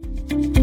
tal a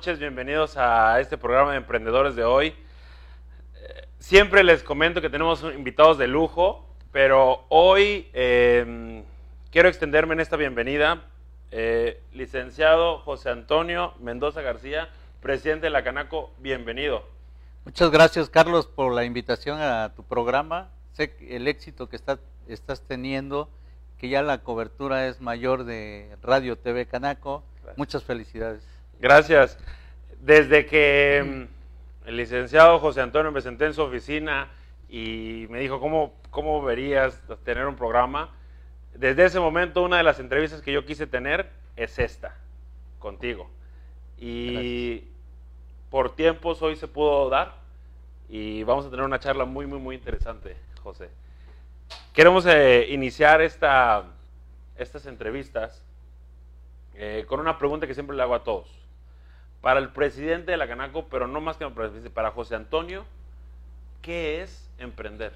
noches, bienvenidos a este programa de emprendedores de hoy. Eh, siempre les comento que tenemos invitados de lujo, pero hoy eh, quiero extenderme en esta bienvenida. Eh, licenciado José Antonio Mendoza García, presidente de la Canaco, bienvenido. Muchas gracias Carlos por la invitación a tu programa. Sé el éxito que estás teniendo, que ya la cobertura es mayor de Radio TV Canaco Muchas felicidades. Gracias. Desde que mm, el licenciado José Antonio me senté en su oficina y me dijo, ¿cómo, cómo verías tener un programa? Desde ese momento, una de las entrevistas que yo quise tener es esta, contigo. Y por tiempos hoy se pudo dar y vamos a tener una charla muy, muy, muy interesante, José. Queremos eh, iniciar esta, estas entrevistas eh, con una pregunta que siempre le hago a todos. Para el presidente de la Canaco, pero no más que para José Antonio, ¿qué es emprender?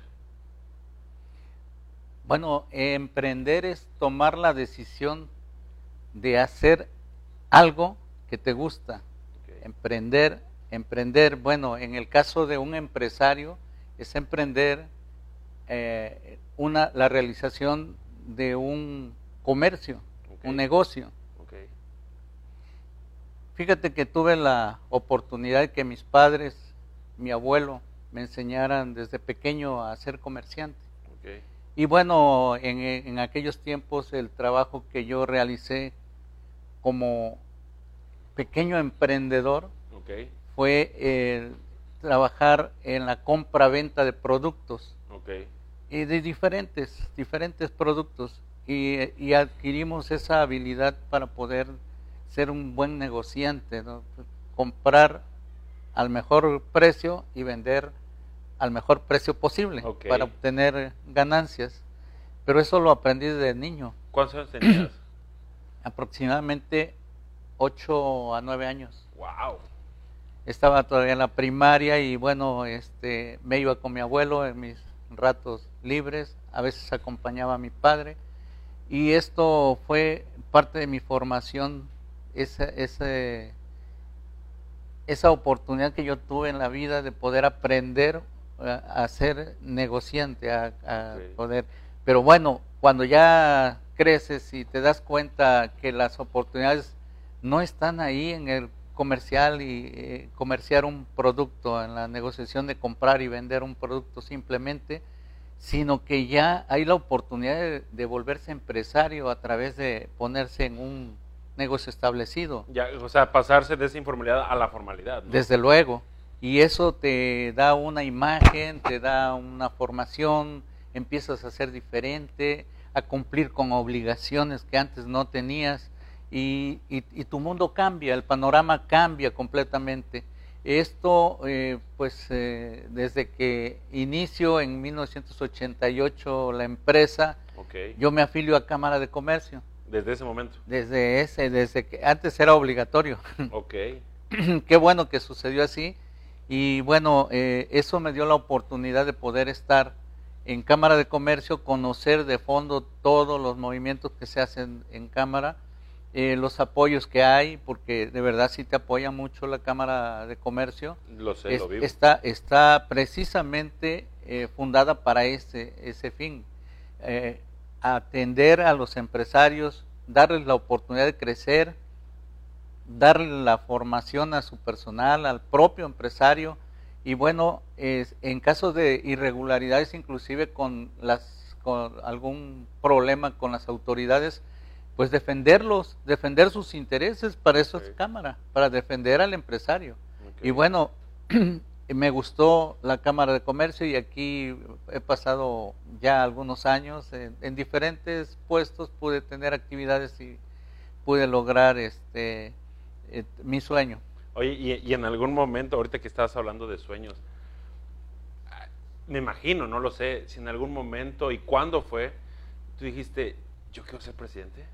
Bueno, emprender es tomar la decisión de hacer algo que te gusta. Emprender, emprender, bueno, en el caso de un empresario, es emprender eh, una, la realización de un comercio, un negocio. Fíjate que tuve la oportunidad de que mis padres, mi abuelo, me enseñaran desde pequeño a ser comerciante. Y bueno, en, aquellos tiempos el trabajo que yo realicé como pequeño emprendedor fue trabajar en la compra-venta de productos. Y de diferentes, diferentes productos. y adquirimos esa habilidad para poder ser un buen negociante, comprar al mejor precio y vender al mejor precio posible para obtener ganancias. Pero eso lo aprendí desde niño. ¿Cuántos años tenías? Aproximadamente 8 a 9 años. Wow. Estaba todavía en la primaria y bueno, este me iba con mi abuelo en mis ratos libres, a veces acompañaba a mi padre y esto fue parte de mi formación esa, esa oportunidad que yo tuve en la vida de poder aprender a, ser negociante, a, poder... Pero bueno, cuando ya creces y te das cuenta que las oportunidades no están ahí en el comercial y eh, comerciar un producto, en la negociación de comprar y vender un producto simplemente, sino que ya hay la oportunidad de volverse empresario a través de ponerse en un negocio establecido. Ya, o sea, pasarse de esa informalidad a la formalidad. Desde luego. Y eso te da una imagen, te da una formación, empiezas a ser diferente, a cumplir con obligaciones que antes no tenías y, tu mundo cambia, el panorama cambia completamente. Esto, eh, pues, eh, desde que inicio en 1988 la empresa, yo me afilio a Cámara de Comercio. Desde ese momento. Desde ese, desde que antes era obligatorio. Ok. Qué bueno que sucedió así. Y bueno, eh, eso me dio la oportunidad de poder estar en Cámara de Comercio, conocer de fondo todos los movimientos que se hacen en Cámara, eh, los apoyos que hay, porque de verdad sí te apoya mucho la Cámara de Comercio. Lo sé, lo vivo. Está, está precisamente eh, fundada para ese, ese fin atender a los empresarios, darles la oportunidad de crecer, darle la formación a su personal, al propio empresario. Y bueno, es, en caso de irregularidades, inclusive con, las, con algún problema con las autoridades, pues defenderlos, defender sus intereses, para eso es cámara, para defender al empresario. Y bueno, me gustó la Cámara de Comercio y aquí he pasado ya algunos años en, diferentes puestos, pude tener actividades y pude lograr este eh, mi sueño. Oye, y, en algún momento, ahorita que estabas hablando de sueños, me imagino, no lo sé, si en algún momento y cuándo fue, tú dijiste, yo quiero ser presidente.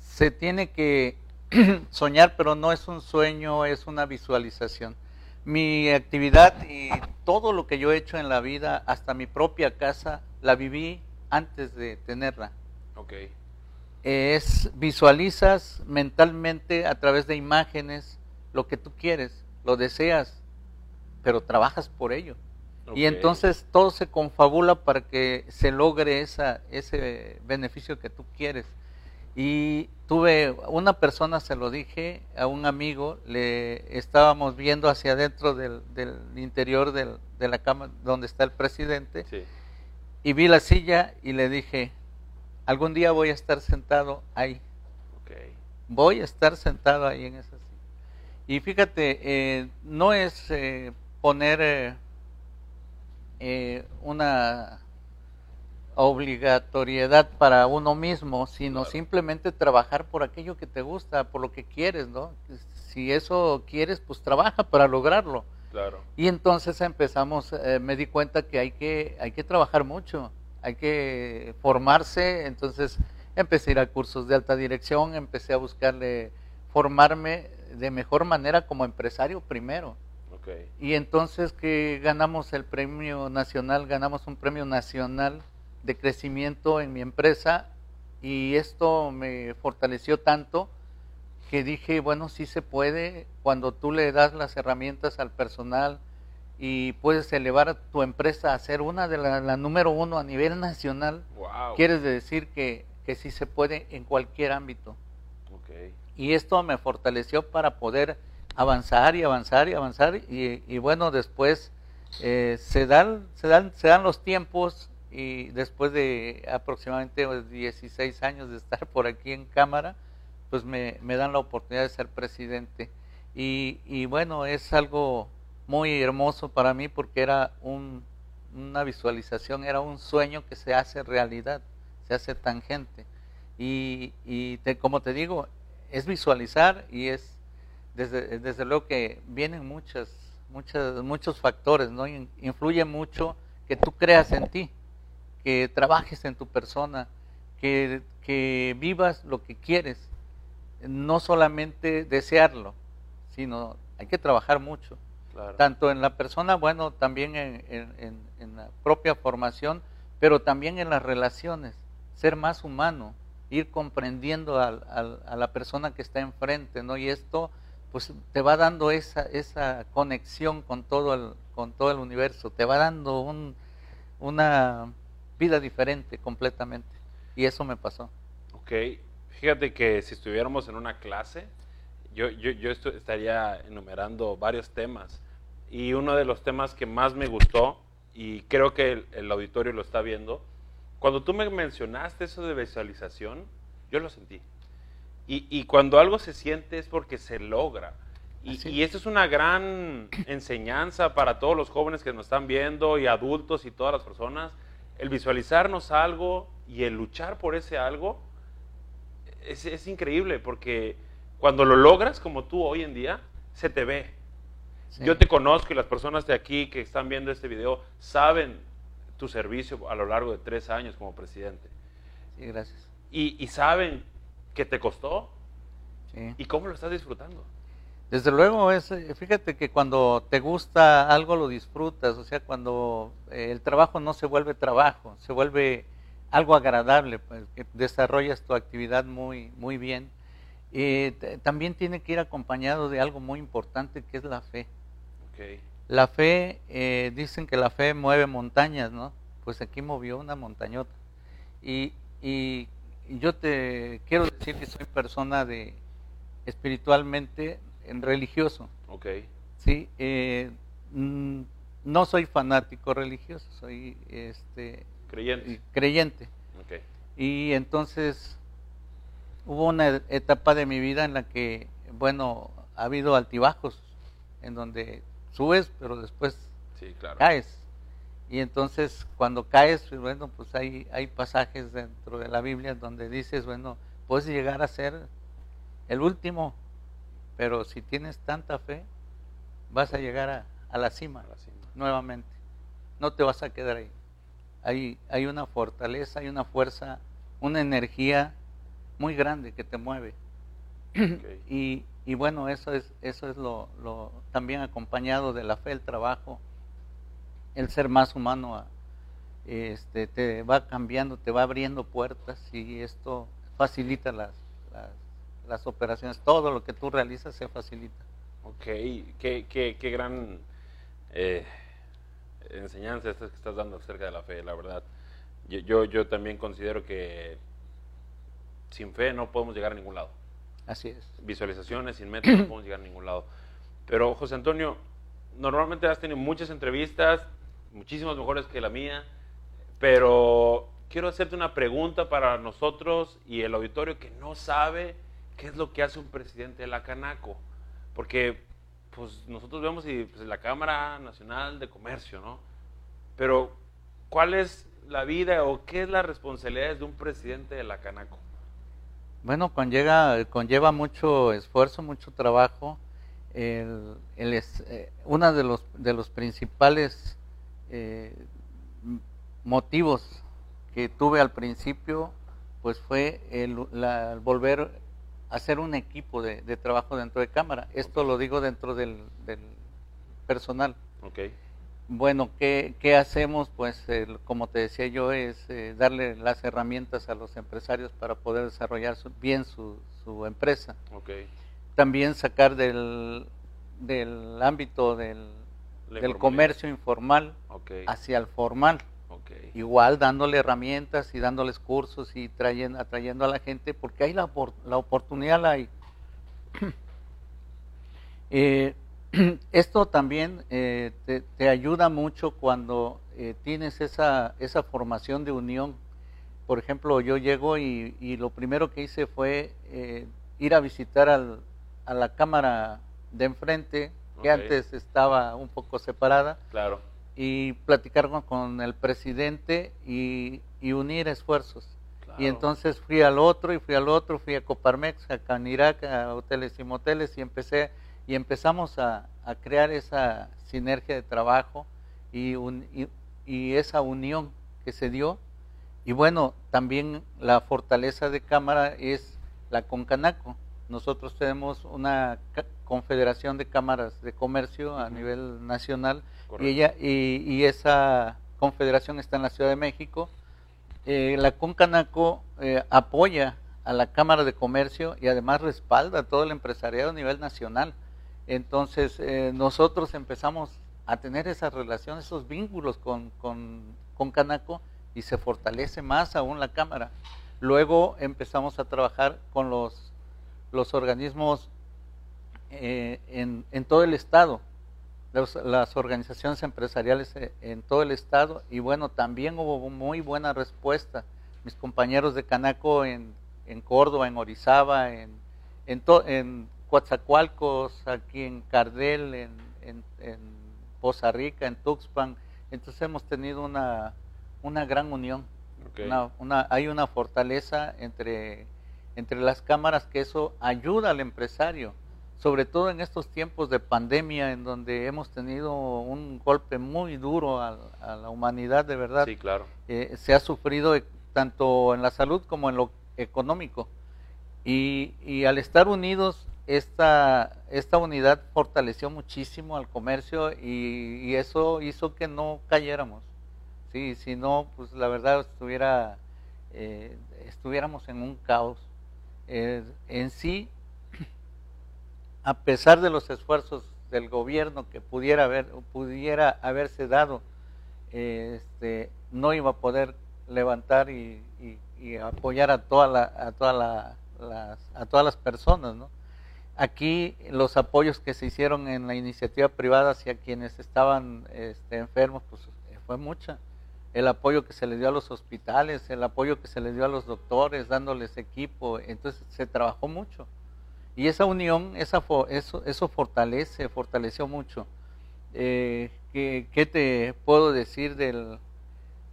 Se tiene que soñar, pero no es un sueño, es una visualización mi actividad y todo lo que yo he hecho en la vida, hasta mi propia casa, la viví antes de tenerla. Ok. Es visualizas mentalmente a través de imágenes lo que tú quieres, lo deseas, pero trabajas por ello. Y entonces todo se confabula para que se logre esa, ese beneficio que tú quieres. Y tuve, una persona se lo dije a un amigo, le estábamos viendo hacia adentro del, del interior del, de la cama donde está el presidente, y vi la silla y le dije, algún día voy a estar sentado ahí. Voy a estar sentado ahí en esa silla. Y fíjate, eh, no es eh, poner eh, una obligatoriedad para uno mismo, sino simplemente trabajar por aquello que te gusta, por lo que quieres, ¿no? Si eso quieres, pues trabaja para lograrlo. Claro. Y entonces empezamos, eh, me di cuenta que hay que hay que trabajar mucho, hay que formarse, entonces empecé a ir a cursos de alta dirección, empecé a buscarle formarme de mejor manera como empresario primero. Okay. Y entonces que ganamos el premio nacional, ganamos un premio nacional de crecimiento en mi empresa y esto me fortaleció tanto que dije, bueno, sí se puede. Cuando tú le das las herramientas al personal y puedes elevar a tu empresa a ser una de la, número uno a nivel nacional, quieres decir que, que sí se puede en cualquier ámbito. Y esto me fortaleció para poder avanzar y avanzar y avanzar y, bueno, después eh, se, dan, se, dan, se dan los tiempos y después de aproximadamente 16 años de estar por aquí en Cámara, pues me, dan la oportunidad de ser presidente. Y, bueno, es algo muy hermoso para mí porque era una visualización, era un sueño que se hace realidad, se hace tangente. Y, y como te digo, es visualizar y es desde, desde luego que vienen muchas, muchas, muchos factores, ¿no? Influye mucho que tú creas en ti que trabajes en tu persona, que, que vivas lo que quieres, no solamente desearlo, sino hay que trabajar mucho. Tanto en la persona, bueno, también en, la propia formación, pero también en las relaciones, ser más humano, ir comprendiendo a, a, la persona que está enfrente, ¿no? Y esto, pues, te va dando esa, esa conexión con todo el, con todo el universo, te va dando un, una vida diferente completamente. Y eso me pasó. Ok, fíjate que si estuviéramos en una clase, yo, yo, yo estaría enumerando varios temas. Y uno de los temas que más me gustó, y creo que el, auditorio lo está viendo, cuando tú me mencionaste eso de visualización, yo lo sentí. Y, y cuando algo se siente es porque se logra. Y, y, eso es una gran enseñanza para todos los jóvenes que nos están viendo y adultos y todas las personas el visualizarnos algo y el luchar por ese algo es, increíble porque cuando lo logras como tú hoy en día, se te ve. Yo te conozco y las personas de aquí que están viendo este video saben tu servicio a lo largo de tres años como presidente. Sí, gracias. Y, y saben que te costó sí. y cómo lo estás disfrutando. Desde luego, es, eh, fíjate que cuando te gusta algo lo disfrutas, o sea, cuando eh, el trabajo no se vuelve trabajo, se vuelve algo agradable, pues, que desarrollas tu actividad muy, muy bien. también tiene que ir acompañado de algo muy importante que es la fe. La fe, eh, dicen que la fe mueve montañas, ¿no? Pues aquí movió una montañota. Y, y yo te quiero decir que soy persona de espiritualmente en religioso. Ok. Sí, eh, mm, no soy fanático religioso, soy este creyente. creyente. Okay. Y entonces hubo una etapa de mi vida en la que, bueno, ha habido altibajos, en donde subes, pero después caes. Y entonces cuando caes, pues, bueno, pues hay, hay pasajes dentro de la Biblia donde dices, bueno, puedes llegar a ser el último, pero si tienes tanta fe, vas a llegar a, la, cima, nuevamente. No te vas a quedar ahí. Hay, hay una fortaleza, hay una fuerza, una energía muy grande que te mueve. y, y, bueno, eso es, eso es lo, lo, también acompañado de la fe, el trabajo, el ser más humano, este, te va cambiando, te va abriendo puertas y esto facilita las, las, operaciones. Todo lo que tú realizas se facilita. Ok, qué, qué, qué gran eh, enseñanza esta que estás dando acerca de la fe, la verdad. Yo, yo, yo también considero que sin fe no podemos llegar a ningún lado. Así es. Visualizaciones, sin metas, no podemos llegar a ningún lado. Pero José Antonio, normalmente has tenido muchas entrevistas, muchísimas mejores que la mía, pero quiero hacerte una pregunta para nosotros y el auditorio que no sabe qué es lo que hace un presidente de la Canaco, porque pues nosotros vemos y, pues, la Cámara Nacional de Comercio, ¿no? Pero ¿cuál es la vida o qué es la responsabilidad de un presidente de la Canaco? Bueno, conlleva, conlleva mucho esfuerzo, mucho trabajo. El, el eh, uno de los, de los principales eh, motivos que tuve al principio, pues fue el, volver hacer un equipo de, trabajo dentro de cámara. Esto lo digo dentro del, personal. Okay. Bueno, ¿qué, ¿qué, hacemos? Pues como te decía yo, es eh, darle las herramientas a los empresarios para poder desarrollar bien su, su empresa. Okay. También sacar del, del ámbito del del comercio informal hacia el formal. Igual dándole herramientas y dándoles cursos y trayendo, atrayendo a la gente, porque hay la, la oportunidad la hay. Eh, esto también eh, te, ayuda mucho cuando eh, tienes esa, esa formación de unión. Por ejemplo, yo llego y, y lo primero que hice fue ir a visitar al, a la cámara de enfrente, que antes estaba un poco separada. Claro. Y platicar con, el presidente y, unir esfuerzos. Y entonces fui al otro y fui al otro, fui a Coparmex, a Canirac, a hoteles y moteles y empecé y empezamos a, crear esa sinergia de trabajo y, y, esa unión que se dio. Y bueno, también la fortaleza de Cámara es la Concanaco. Nosotros tenemos una confederación de cámaras de comercio a nivel nacional y, ella, y, esa confederación está en la Ciudad de México. Eh, la Concanaco eh, apoya a la Cámara de Comercio y además respalda a todo el empresariado a nivel nacional. Entonces eh, nosotros empezamos a tener esas relaciones, esos vínculos con, con, con Canaco y se fortalece más aún la Cámara. Luego empezamos a trabajar con los, los organismos eh, en, todo el estado, las organizaciones empresariales eh, en todo el estado y bueno, también hubo muy buena respuesta. Mis compañeros de Canaco en, en Córdoba, en Orizaba, en, en, en Coatzacoalcos, aquí en Cardel, en, en, Poza Rica, en Tuxpan. Entonces hemos tenido una, una gran unión. Una, hay una fortaleza entre, entre las cámaras que eso ayuda al empresario sobre todo en estos tiempos de pandemia en donde hemos tenido un golpe muy duro a, la humanidad, de verdad. Sí, claro. Eh, se ha sufrido tanto en la salud como en lo económico. Y, al estar unidos, esta, esta unidad fortaleció muchísimo al comercio y, eso hizo que no cayéramos. Sí, si no, pues la verdad estuviera, eh, estuviéramos en un caos. Eh, en sí, a pesar de los esfuerzos del gobierno que pudiera haber pudiera haberse dado este, no iba a poder levantar y, apoyar a toda la, a todas las, a todas las personas ¿no? aquí los apoyos que se hicieron en la iniciativa privada hacia quienes estaban este, enfermos pues fue mucha el apoyo que se le dio a los hospitales el apoyo que se le dio a los doctores dándoles equipo entonces se trabajó mucho y esa unión, esa, eso, eso fortalece, fortaleció mucho. Eh, ¿qué, te puedo decir del,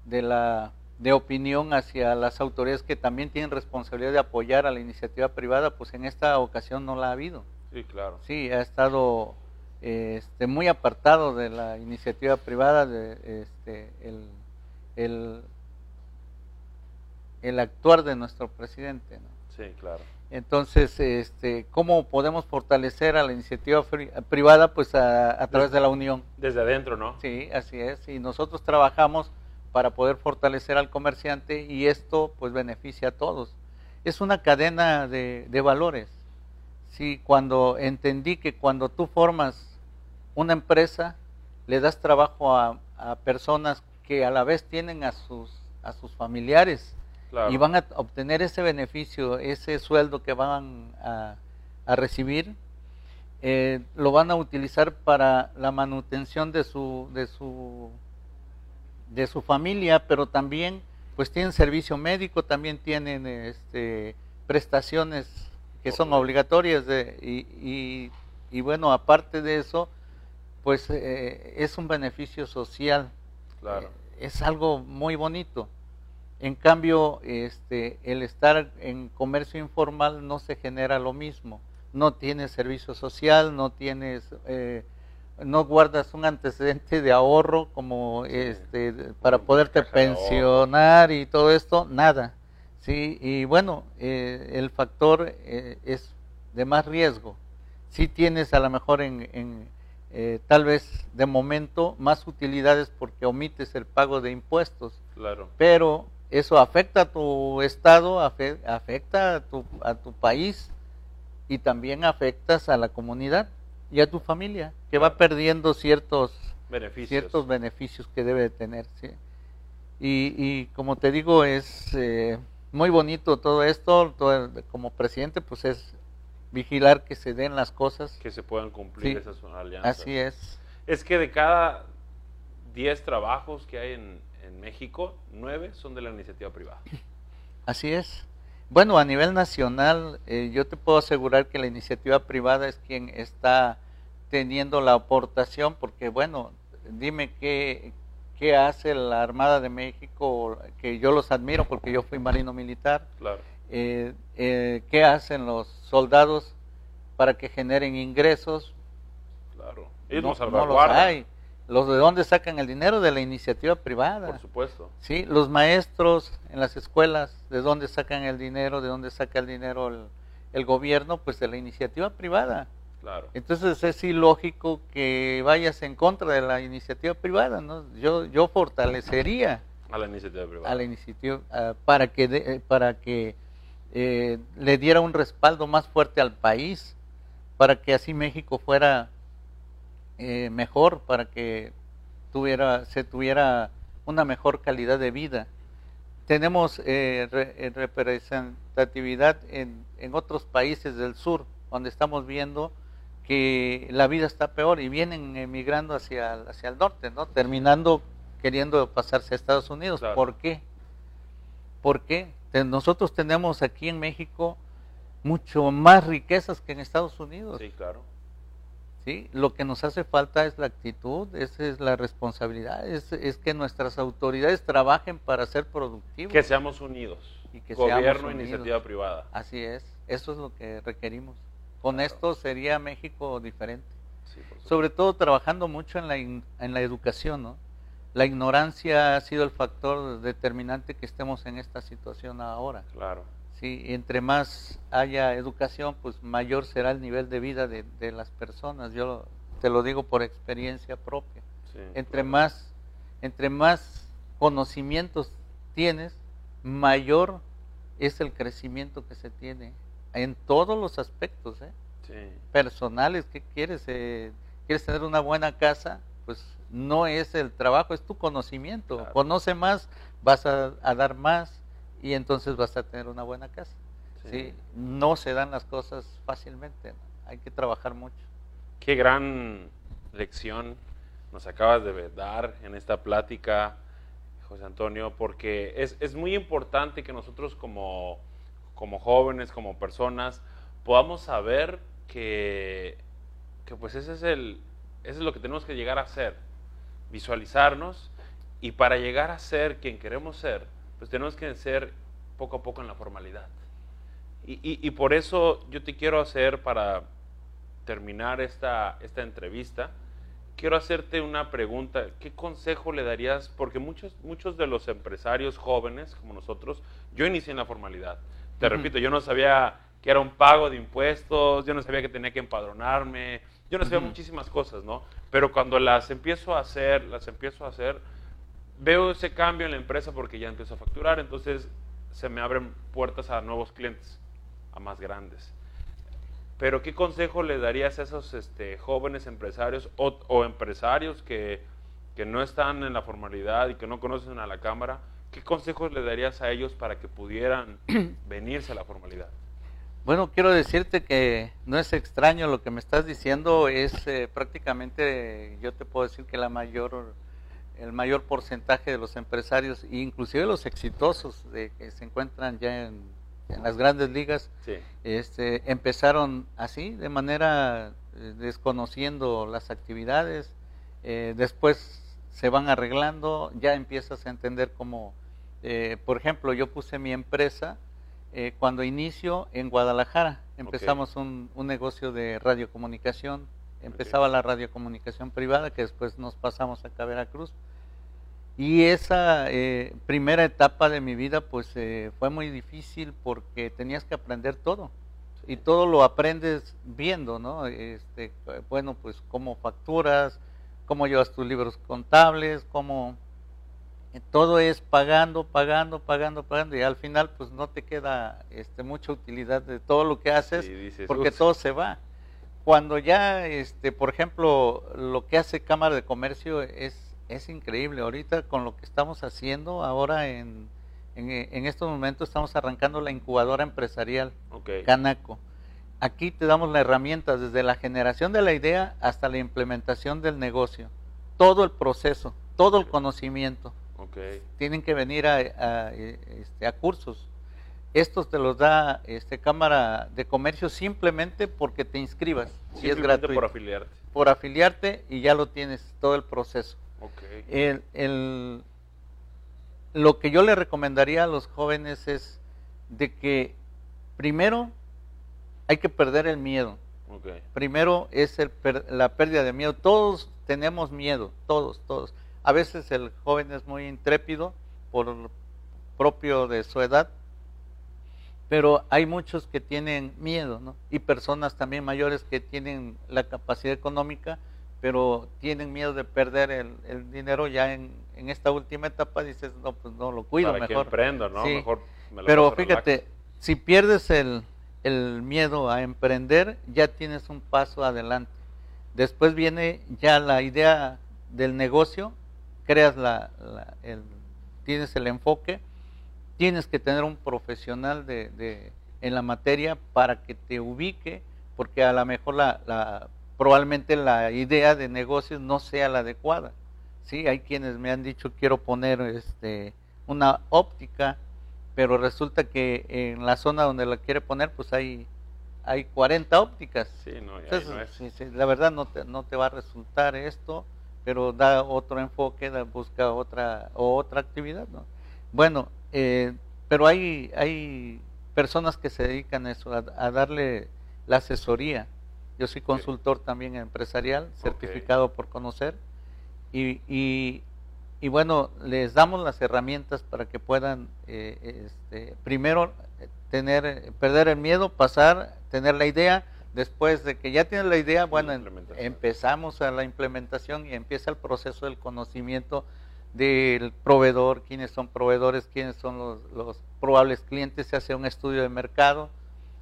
de la de opinión hacia las autoridades que también tienen responsabilidad de apoyar a la iniciativa privada? Pues en esta ocasión no la ha habido. Sí, claro. Sí, ha estado este, muy apartado de la iniciativa privada, de, este, el, el, el actuar de nuestro presidente. ¿no? Sí, claro. Entonces, este, ¿cómo podemos fortalecer a la iniciativa privada? Pues a, través de la unión. Desde adentro, ¿no? Sí, así es. Y nosotros trabajamos para poder fortalecer al comerciante y esto pues beneficia a todos. Es una cadena de, de valores. Sí, cuando entendí que cuando tú formas una empresa, le das trabajo a, a personas que a la vez tienen a sus, a sus familiares y van a obtener ese beneficio, ese sueldo que van a, recibir, eh, lo van a utilizar para la manutención de su, de su, de su familia, pero también pues tienen servicio médico, también tienen este, prestaciones que son obligatorias de, y, y, bueno, aparte de eso, pues eh, es un beneficio social. Claro. Es algo muy bonito. En cambio, este, el estar en comercio informal no se genera lo mismo. No tienes servicio social, no tienes, eh, no guardas un antecedente de ahorro como este, para poderte pensionar y todo esto, nada. Sí, y bueno, eh, el factor eh, es de más riesgo. Si tienes a lo mejor en, en tal vez de momento más utilidades porque omites el pago de impuestos. Claro. Pero eso afecta a tu estado, afecta a tu, a tu país y también afectas a la comunidad y a tu familia, que va perdiendo ciertos beneficios, ciertos beneficios que debe tener. ¿sí? Y, y, como te digo, es eh, muy bonito todo esto. como presidente, pues es vigilar que se den las cosas. Que se puedan cumplir esas alianzas. Así es. Es que de cada 10 trabajos que hay en, en México, nueve son de la iniciativa privada. Así es. Bueno, a nivel nacional, eh, yo te puedo asegurar que la iniciativa privada es quien está teniendo la aportación, porque bueno, dime qué, qué hace la Armada de México, que yo los admiro porque yo fui marino militar. Claro. Eh, eh, ¿Qué hacen los soldados para que generen ingresos? Claro. Ellos no, no los hay. ¿Los de dónde sacan el dinero? De la iniciativa privada. Por supuesto. Sí, los maestros en las escuelas, ¿de dónde sacan el dinero? ¿De dónde saca el dinero el, gobierno? Pues de la iniciativa privada. Claro. Entonces es ilógico que vayas en contra de la iniciativa privada, ¿no? Yo, yo fortalecería a la iniciativa privada. A la iniciativa, para que, eh, para que eh, le diera un respaldo más fuerte al país, para que así México fuera eh, mejor para que tuviera, se tuviera una mejor calidad de vida. Tenemos eh, eh, representatividad en, en, otros países del sur, donde estamos viendo que la vida está peor y vienen emigrando hacia, hacia el norte, ¿no? terminando queriendo pasarse a Estados Unidos. ¿Por qué? Porque nosotros tenemos aquí en México mucho más riquezas que en Estados Unidos. Sí, claro. ¿sí? Lo que nos hace falta es la actitud, esa es la responsabilidad, es, es que nuestras autoridades trabajen para ser productivos. Que seamos unidos. Y que Gobierno, e iniciativa privada. Así es, eso es lo que requerimos. Con esto sería México diferente. Sobre todo trabajando mucho en la, en la educación, ¿no? La ignorancia ha sido el factor determinante que estemos en esta situación ahora. Claro. Sí, entre más haya educación, pues mayor será el nivel de vida de, las personas. Yo te lo digo por experiencia propia. entre más entre más conocimientos tienes, mayor es el crecimiento que se tiene en todos los aspectos, ¿eh? personales. ¿Qué quieres? Eh, ¿Quieres tener una buena casa? Pues no es el trabajo, es tu conocimiento. Conoce más, vas a dar más y entonces vas a tener una buena casa. Sí. No se dan las cosas fácilmente, hay que trabajar mucho. Qué gran lección nos acabas de dar en esta plática, José Antonio, porque es, es muy importante que nosotros como, como jóvenes, como personas, podamos saber que, que pues ese es el, Eso es lo que tenemos que llegar a ser, visualizarnos y para llegar a ser quien queremos ser, pues tenemos que ser poco a poco en la formalidad. Y, y, por eso yo te quiero hacer, para terminar esta, esta entrevista, quiero hacerte una pregunta. ¿Qué consejo le darías? Porque muchos, muchos de los empresarios jóvenes como nosotros, yo inicié en la formalidad. Te repito, yo no sabía que era un pago de impuestos, yo no sabía que tenía que empadronarme, yo no sabía muchísimas cosas, ¿no? Pero cuando las empiezo a hacer, las empiezo a hacer, veo ese cambio en la empresa porque ya empiezo a facturar, entonces se me abren puertas a nuevos clientes, a más grandes. Pero ¿qué consejo le darías a esos este, jóvenes empresarios o, empresarios que, que, no están en la formalidad y que no conocen a la Cámara? ¿Qué consejos le darías a ellos para que pudieran venirse a la formalidad? Bueno, quiero decirte que no es extraño lo que me estás diciendo, es eh, prácticamente, yo te puedo decir que la mayor, el mayor porcentaje de los empresarios, inclusive los exitosos de, que se encuentran ya en, las grandes ligas, este, empezaron así, de manera eh, desconociendo las actividades, eh, después se van arreglando, ya empiezas a entender cómo, por ejemplo, yo puse mi empresa, eh, cuando inicio en Guadalajara. Empezamos un, negocio de radiocomunicación. Empezaba la radiocomunicación privada, que después nos pasamos acá a Veracruz. Y esa eh, primera etapa de mi vida, pues eh, fue muy difícil porque tenías que aprender todo. Y todo lo aprendes viendo, ¿no? Este, bueno, pues cómo facturas, cómo llevas tus libros contables, cómo todo es pagando, pagando, pagando, pagando y al final pues no te queda este, mucha utilidad de todo lo que haces porque todo se va. Cuando ya, este, por ejemplo, lo que hace Cámara de Comercio es, es increíble. Ahorita con lo que estamos haciendo, ahora en, en, estos momentos estamos arrancando la incubadora empresarial, Canaco. Aquí te damos la herramienta desde la generación de la idea hasta la implementación del negocio. Todo el proceso, todo el conocimiento. Tienen que venir a, este, a, cursos. Estos te los da este, Cámara de Comercio simplemente porque te inscribas. Si es gratuito. por afiliarte. Por afiliarte y ya lo tienes todo el proceso. lo que yo le recomendaría a los jóvenes es de que primero hay que perder el miedo. Primero es la pérdida de miedo. Todos tenemos miedo, todos, todos. A veces el joven es muy intrépido por propio de su edad, pero hay muchos que tienen miedo, ¿no? Y personas también mayores que tienen la capacidad económica, pero tienen miedo de perder el, dinero ya en, esta última etapa, dices, no, pues no lo cuido, mejor. emprendo, ¿no? Mejor pero fíjate, si pierdes el, el miedo a emprender, ya tienes un paso adelante. Después viene ya la idea del negocio creas la, el, tienes el enfoque, tienes que tener un profesional de, en la materia para que te ubique, porque a lo mejor la, probablemente la idea de negocios no sea la adecuada. Sí, hay quienes me han dicho quiero poner este una óptica, pero resulta que en la zona donde la quiere poner pues hay hay 40 ópticas. Sí, no, la verdad no te, no te va a resultar esto pero da otro enfoque, busca otra otra actividad, ¿no? Bueno, eh, pero hay hay personas que se dedican a eso, a, darle la asesoría. Yo soy consultor también empresarial, certificado por conocer, y, y, bueno, les damos las herramientas para que puedan eh, este, primero tener, perder el miedo, pasar, tener la idea, Después de que ya tienes la idea, bueno, empezamos a la implementación y empieza el proceso del conocimiento del proveedor, quiénes son proveedores, quiénes son los, probables clientes, se hace un estudio de mercado,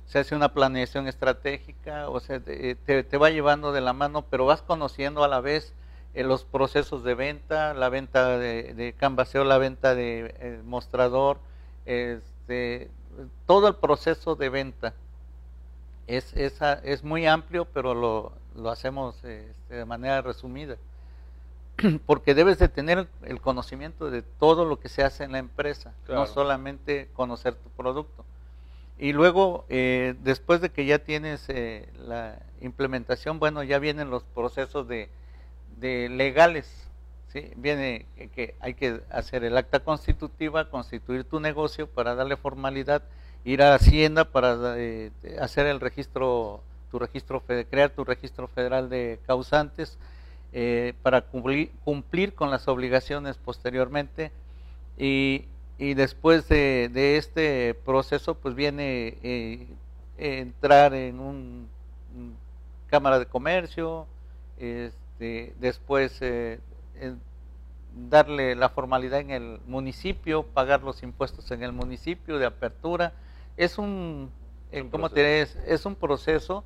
se hace una planeación estratégica, o sea, te, te, va llevando de la mano, pero vas conociendo a la vez eh, los procesos de venta, la venta de, de canvaseo, la venta de eh, mostrador, este, todo el proceso de venta es, es muy amplio, pero lo, lo hacemos este, de manera resumida. Porque debes de tener el conocimiento de todo lo que se hace en la empresa, no solamente conocer tu producto. Y luego, eh, después de que ya tienes eh, la implementación, bueno, ya vienen los procesos de, de legales. ¿sí? Viene que hay que hacer el acta constitutiva, constituir tu negocio para darle formalidad, ir a Hacienda para eh, hacer el registro, tu registro, crear tu registro federal de causantes, eh, para cumplir, cumplir, con las obligaciones posteriormente. Y, y después de, de, este proceso, pues viene eh, entrar en un, cámara de comercio, este, después eh, darle la formalidad en el municipio, pagar los impuestos en el municipio de apertura. Es un, ¿cómo te es? es un proceso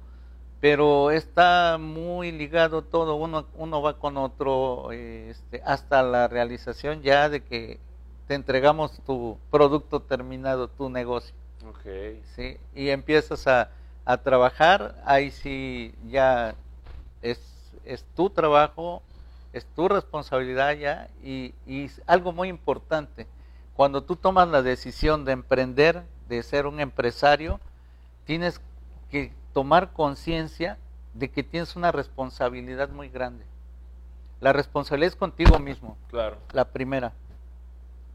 pero está muy ligado todo, uno, uno va con otro, este, hasta la realización ya de que te entregamos tu producto terminado, tu negocio. Okay. ¿sí? Y empiezas a, a trabajar, ahí sí ya es, es, tu trabajo, es tu responsabilidad ya, y, y algo muy importante, cuando tú tomas la decisión de emprender, de ser un empresario, tienes que tomar conciencia de que tienes una responsabilidad muy grande. La responsabilidad es contigo mismo. Claro. La primera.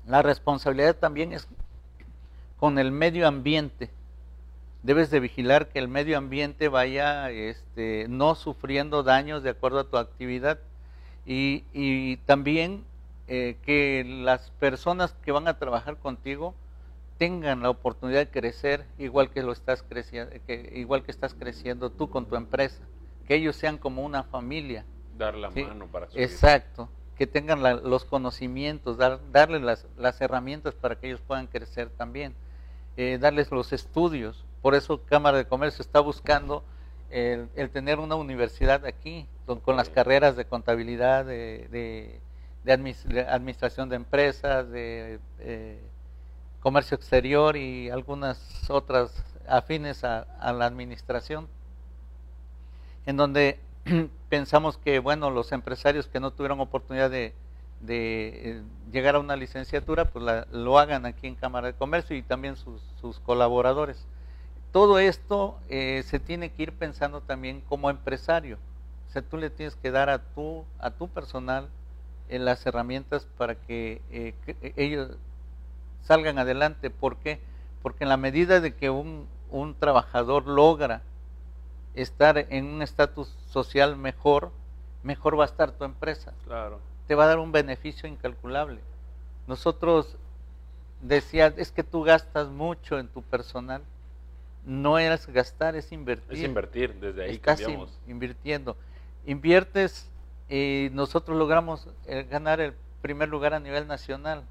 La responsabilidad también es con el medio ambiente. Debes de vigilar que el medio ambiente vaya este, no sufriendo daños de acuerdo a tu actividad y, y también eh, que las personas que van a trabajar contigo tengan la oportunidad de crecer igual que lo estás creciendo, que, igual que estás creciendo tú con tu empresa, que ellos sean como una familia. Dar la mano para subir. Exacto, que tengan los conocimientos, dar, darles las, las, herramientas para que ellos puedan crecer también, eh, darles los estudios. Por eso Cámara de Comercio está buscando el, tener una universidad aquí, con, las carreras de contabilidad, de, de, de, administración de empresas, de... Eh, comercio exterior y algunas otras afines a, la administración, en donde pensamos que, bueno, los empresarios que no tuvieron oportunidad de, eh, llegar a una licenciatura, pues lo hagan aquí en Cámara de Comercio y también sus, colaboradores. Todo esto eh, se tiene que ir pensando también como empresario. O sea, tú le tienes que dar a tu, a tu personal en las herramientas para que, eh, que ellos salgan adelante. ¿Por qué? Porque en la medida de que un, un trabajador logra estar en un estatus social mejor, mejor va a estar tu empresa. Claro. Te va a dar un beneficio incalculable. Nosotros decía, es que tú gastas mucho en tu personal. No es gastar, es invertir. Es invertir, desde ahí Estás cambiamos. invirtiendo. Inviertes y nosotros logramos eh, ganar el primer lugar a nivel nacional.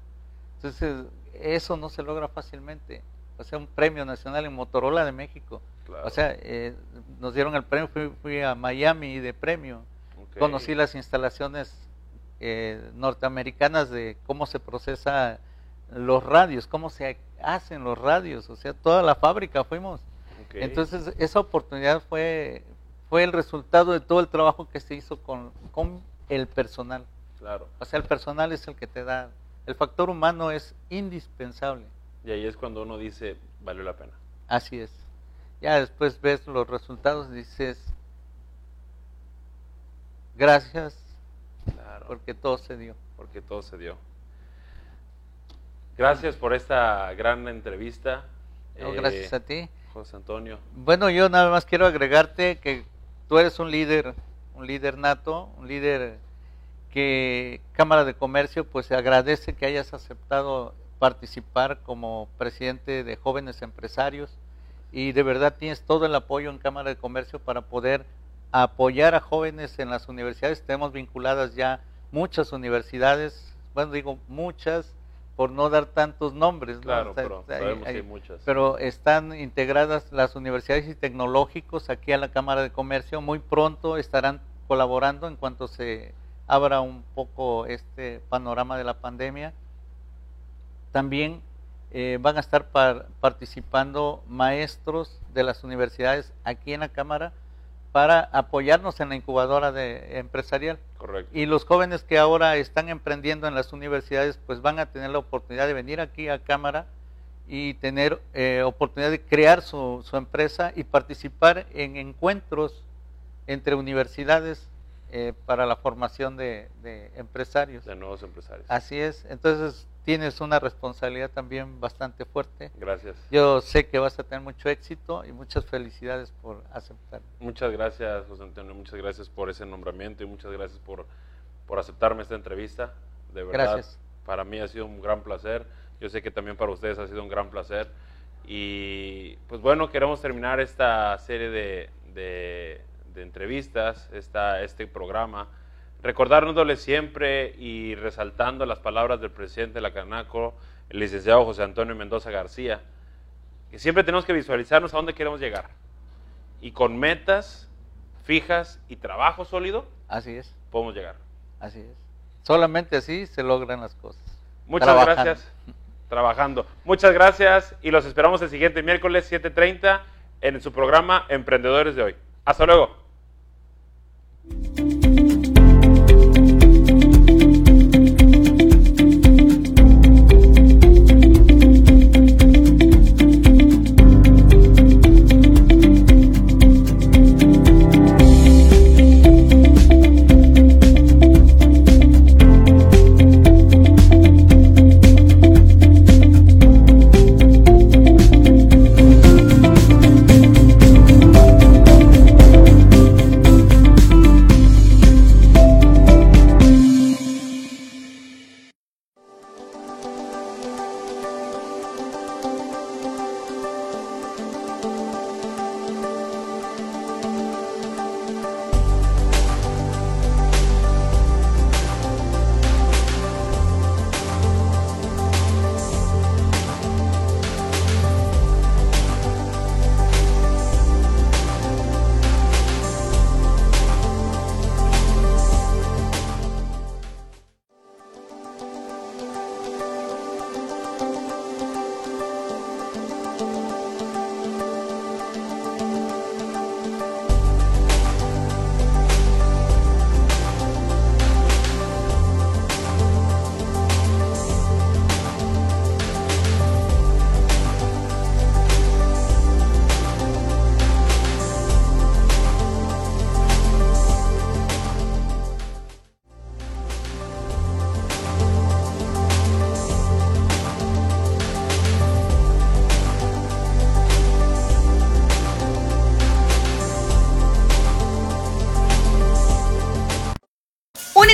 Entonces, eso no se logra fácilmente. O sea, un premio nacional en Motorola de México. O sea, eh, nos dieron el premio, fui, a Miami de premio. Conocí las instalaciones eh, norteamericanas de cómo se procesa los radios, cómo se hacen los radios, o sea, toda la fábrica fuimos. Entonces, esa oportunidad fue, fue el resultado de todo el trabajo que se hizo con, con el personal. Claro. O sea, el personal es el que te da el factor humano es indispensable. Y ahí es cuando uno dice, valió la pena. Así es. Ya después ves los resultados y dices, gracias, porque todo se dio. Porque todo se dio. Gracias por esta gran entrevista. gracias a ti. José Antonio. Bueno, yo nada más quiero agregarte que tú eres un líder, un líder nato, un líder que Cámara de Comercio pues se agradece que hayas aceptado participar como presidente de jóvenes empresarios y de verdad tienes todo el apoyo en Cámara de Comercio para poder apoyar a jóvenes en las universidades. Tenemos vinculadas ya muchas universidades, bueno digo muchas por no dar tantos nombres, claro, pero, hay, muchas. pero están integradas las universidades y tecnológicos aquí a la Cámara de Comercio. Muy pronto estarán colaborando en cuanto se abra un poco este panorama de la pandemia. También eh, van a estar participando maestros de las universidades aquí en la Cámara para apoyarnos en la incubadora de, empresarial. Correcto. Y los jóvenes que ahora están emprendiendo en las universidades, pues van a tener la oportunidad de venir aquí a Cámara y tener eh, oportunidad de crear su, su empresa y participar en encuentros entre universidades eh, para la formación de, empresarios. De nuevos empresarios. Así es. Entonces tienes una responsabilidad también bastante fuerte. Gracias. Yo sé que vas a tener mucho éxito y muchas felicidades por aceptar. Muchas gracias, José Antonio. Muchas gracias por ese nombramiento y muchas gracias por, por aceptarme esta entrevista. De verdad, gracias. para mí ha sido un gran placer. Yo sé que también para ustedes ha sido un gran placer. Y pues bueno, queremos terminar esta serie de, de de entrevistas, esta, este programa, recordándole siempre y resaltando las palabras del presidente de la Canaco, el licenciado José Antonio Mendoza García, que siempre tenemos que visualizarnos a dónde queremos llegar. Y con metas fijas y trabajo sólido, así es. Podemos llegar. Así es. Solamente así se logran las cosas. Muchas gracias. Trabajando. Muchas gracias y los esperamos el siguiente miércoles 7:30 en su programa Emprendedores de hoy. Hasta luego.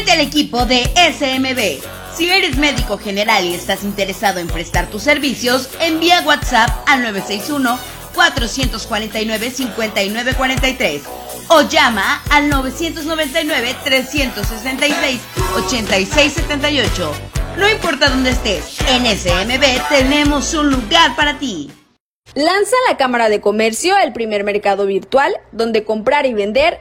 El equipo de SMB. Si eres médico general y estás interesado en prestar tus servicios, envía WhatsApp al 961-449-5943 o llama al 999-366-8678. No importa dónde estés, en SMB tenemos un lugar para ti. Lanza la Cámara de Comercio el primer mercado virtual donde comprar y vender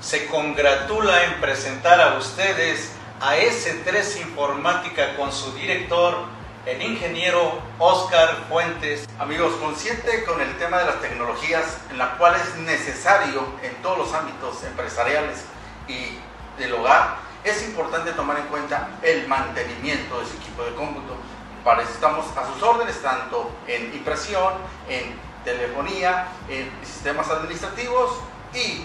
se congratula en presentar a ustedes a S3 Informática con su director, el ingeniero Oscar Fuentes. Amigos, consciente con el tema de las tecnologías, en la cual es necesario en todos los ámbitos empresariales y del hogar, es importante tomar en cuenta el mantenimiento de ese equipo de cómputo. Para eso estamos a sus órdenes, tanto en impresión, en telefonía, en sistemas administrativos y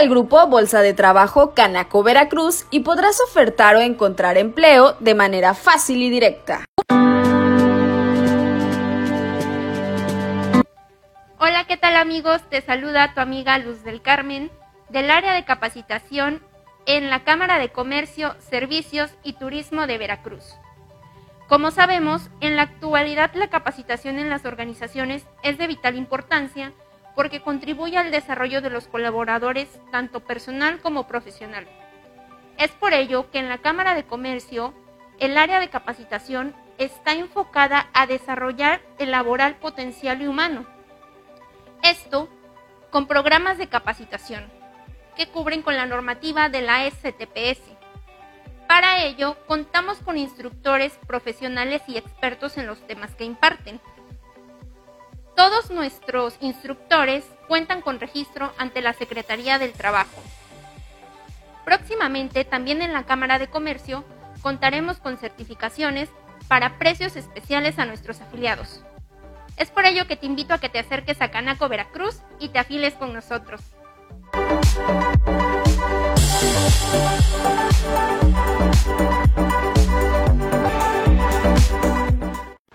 Al grupo Bolsa de Trabajo Canaco Veracruz y podrás ofertar o encontrar empleo de manera fácil y directa. Hola, ¿qué tal amigos? Te saluda tu amiga Luz del Carmen del área de capacitación en la Cámara de Comercio, Servicios y Turismo de Veracruz. Como sabemos, en la actualidad la capacitación en las organizaciones es de vital importancia porque contribuye al desarrollo de los colaboradores tanto personal como profesional. Es por ello que en la Cámara de Comercio el área de capacitación está enfocada a desarrollar el laboral potencial y humano. Esto con programas de capacitación que cubren con la normativa de la STPS. Para ello, contamos con instructores profesionales y expertos en los temas que imparten. Todos nuestros instructores cuentan con registro ante la Secretaría del Trabajo. Próximamente, también en la Cámara de Comercio, contaremos con certificaciones para precios especiales a nuestros afiliados. Es por ello que te invito a que te acerques a Canaco Veracruz y te afiles con nosotros.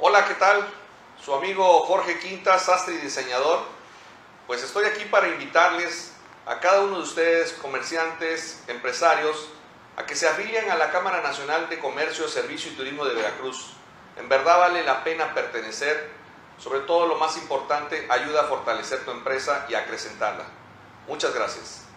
Hola, ¿qué tal? Su amigo Jorge Quintas, sastre y diseñador. Pues estoy aquí para invitarles a cada uno de ustedes, comerciantes, empresarios, a que se afilien a la Cámara Nacional de Comercio, Servicio y Turismo de Veracruz. En verdad vale la pena pertenecer, sobre todo lo más importante, ayuda a fortalecer tu empresa y a acrecentarla. Muchas gracias.